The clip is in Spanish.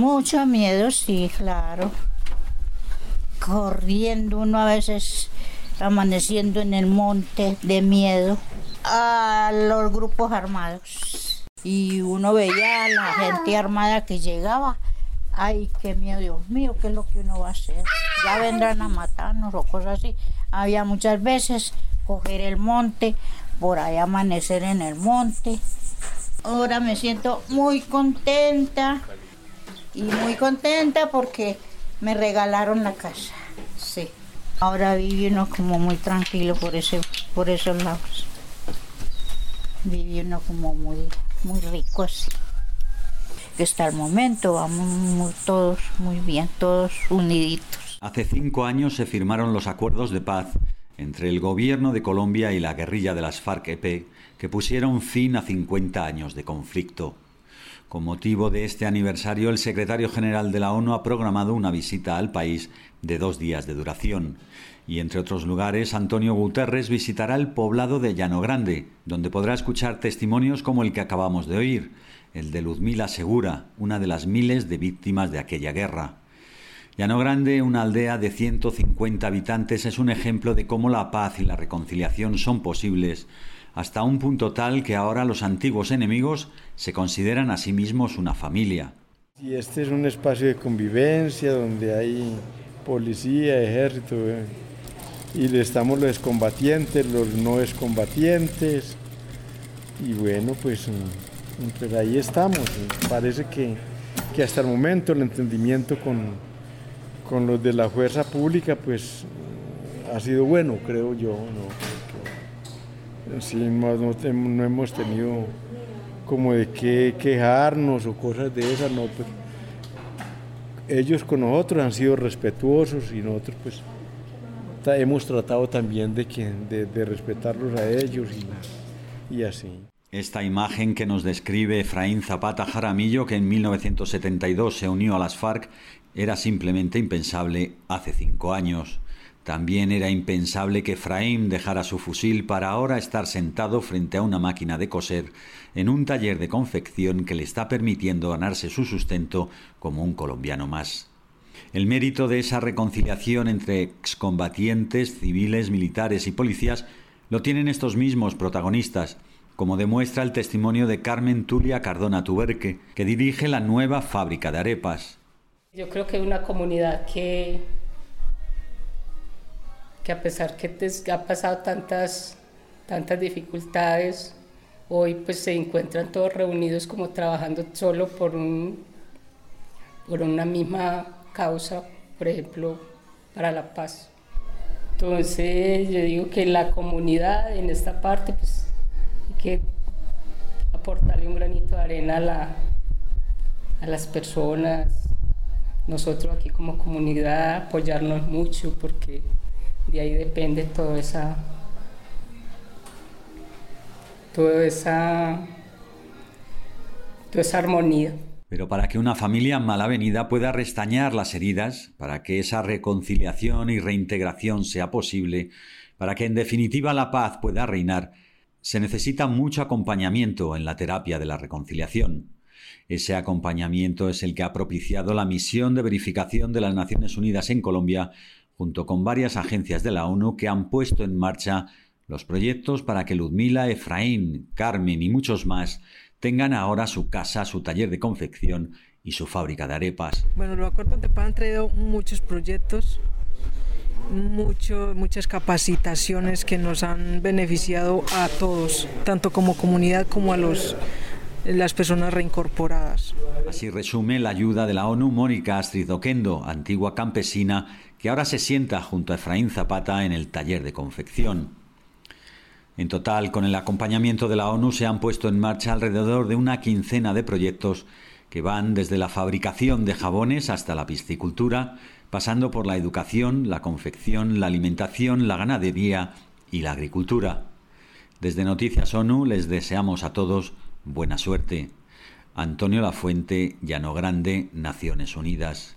Mucho miedo, sí, claro. Corriendo uno a veces amaneciendo en el monte de miedo a los grupos armados. Y uno veía a la gente armada que llegaba. Ay, qué miedo, Dios mío, ¿qué es lo que uno va a hacer? Ya vendrán a matarnos o cosas así. Había muchas veces coger el monte, por ahí amanecer en el monte. Ahora me siento muy contenta y muy contenta porque me regalaron la casa. Sí. Ahora vive uno como muy tranquilo por ese, por esos lados. Vive uno como muy, muy rico así. Hasta el momento vamos todos muy bien, todos uniditos. Hace cinco años se firmaron los acuerdos de paz entre el gobierno de Colombia y la guerrilla de las FARC-EP que pusieron fin a 50 años de conflicto. Con motivo de este aniversario, el secretario general de la ONU ha programado una visita al país de dos días de duración. Y entre otros lugares, Antonio Guterres visitará el poblado de Llano Grande, donde podrá escuchar testimonios como el que acabamos de oír, el de Luzmila Segura, una de las miles de víctimas de aquella guerra. Llano Grande, una aldea de 150 habitantes, es un ejemplo de cómo la paz y la reconciliación son posibles hasta un punto tal que ahora los antiguos enemigos se consideran a sí mismos una familia. Y este es un espacio de convivencia donde hay policía, ejército, eh, y estamos los combatientes, los no excombatientes, y bueno, pues, mm, ahí estamos. Parece que, que, hasta el momento el entendimiento con, con los de la fuerza pública, pues ha sido bueno, creo yo. Sí, no, no, hemos tenido como de qué quejarnos o cosas de esas, no, pues ellos con nosotros han sido respetuosos y nosotros pues hemos tratado también de, que, de, respetarlos a ellos y, y así. Esta imagen que nos describe Efraín Zapata Jaramillo, que en 1972 se unió a las FARC, era simplemente impensable hace cinco años. También era impensable que Efraín dejara su fusil para ahora estar sentado frente a una máquina de coser en un taller de confección que le está permitiendo ganarse su sustento como un colombiano más. El mérito de esa reconciliación entre excombatientes, civiles, militares y policías lo tienen estos mismos protagonistas, como demuestra el testimonio de Carmen Tulia Cardona Tuberque, que dirige la nueva fábrica de arepas. Yo creo que una comunidad que que a pesar que te ha pasado tantas, tantas dificultades, hoy pues se encuentran todos reunidos como trabajando solo por, un, por una misma causa, por ejemplo, para la paz. Entonces yo digo que la comunidad en esta parte pues hay que aportarle un granito de arena a, la, a las personas, nosotros aquí como comunidad apoyarnos mucho porque de ahí depende toda esa toda esa toda esa armonía. Pero para que una familia mal avenida pueda restañar las heridas, para que esa reconciliación y reintegración sea posible, para que en definitiva la paz pueda reinar, se necesita mucho acompañamiento en la terapia de la reconciliación. Ese acompañamiento es el que ha propiciado la misión de verificación de las Naciones Unidas en Colombia junto con varias agencias de la ONU que han puesto en marcha los proyectos para que Ludmila, Efraín, Carmen y muchos más tengan ahora su casa, su taller de confección y su fábrica de arepas. Bueno, los acuerdos de paz han traído muchos proyectos, mucho, muchas capacitaciones que nos han beneficiado a todos, tanto como comunidad como a los las personas reincorporadas. Así resume la ayuda de la ONU Mónica Astrid Oquendo, antigua campesina, que ahora se sienta junto a Efraín Zapata en el taller de confección. En total, con el acompañamiento de la ONU se han puesto en marcha alrededor de una quincena de proyectos que van desde la fabricación de jabones hasta la piscicultura, pasando por la educación, la confección, la alimentación, la ganadería y la agricultura. Desde Noticias ONU les deseamos a todos Buena suerte. Antonio Lafuente, Llano Grande, Naciones Unidas.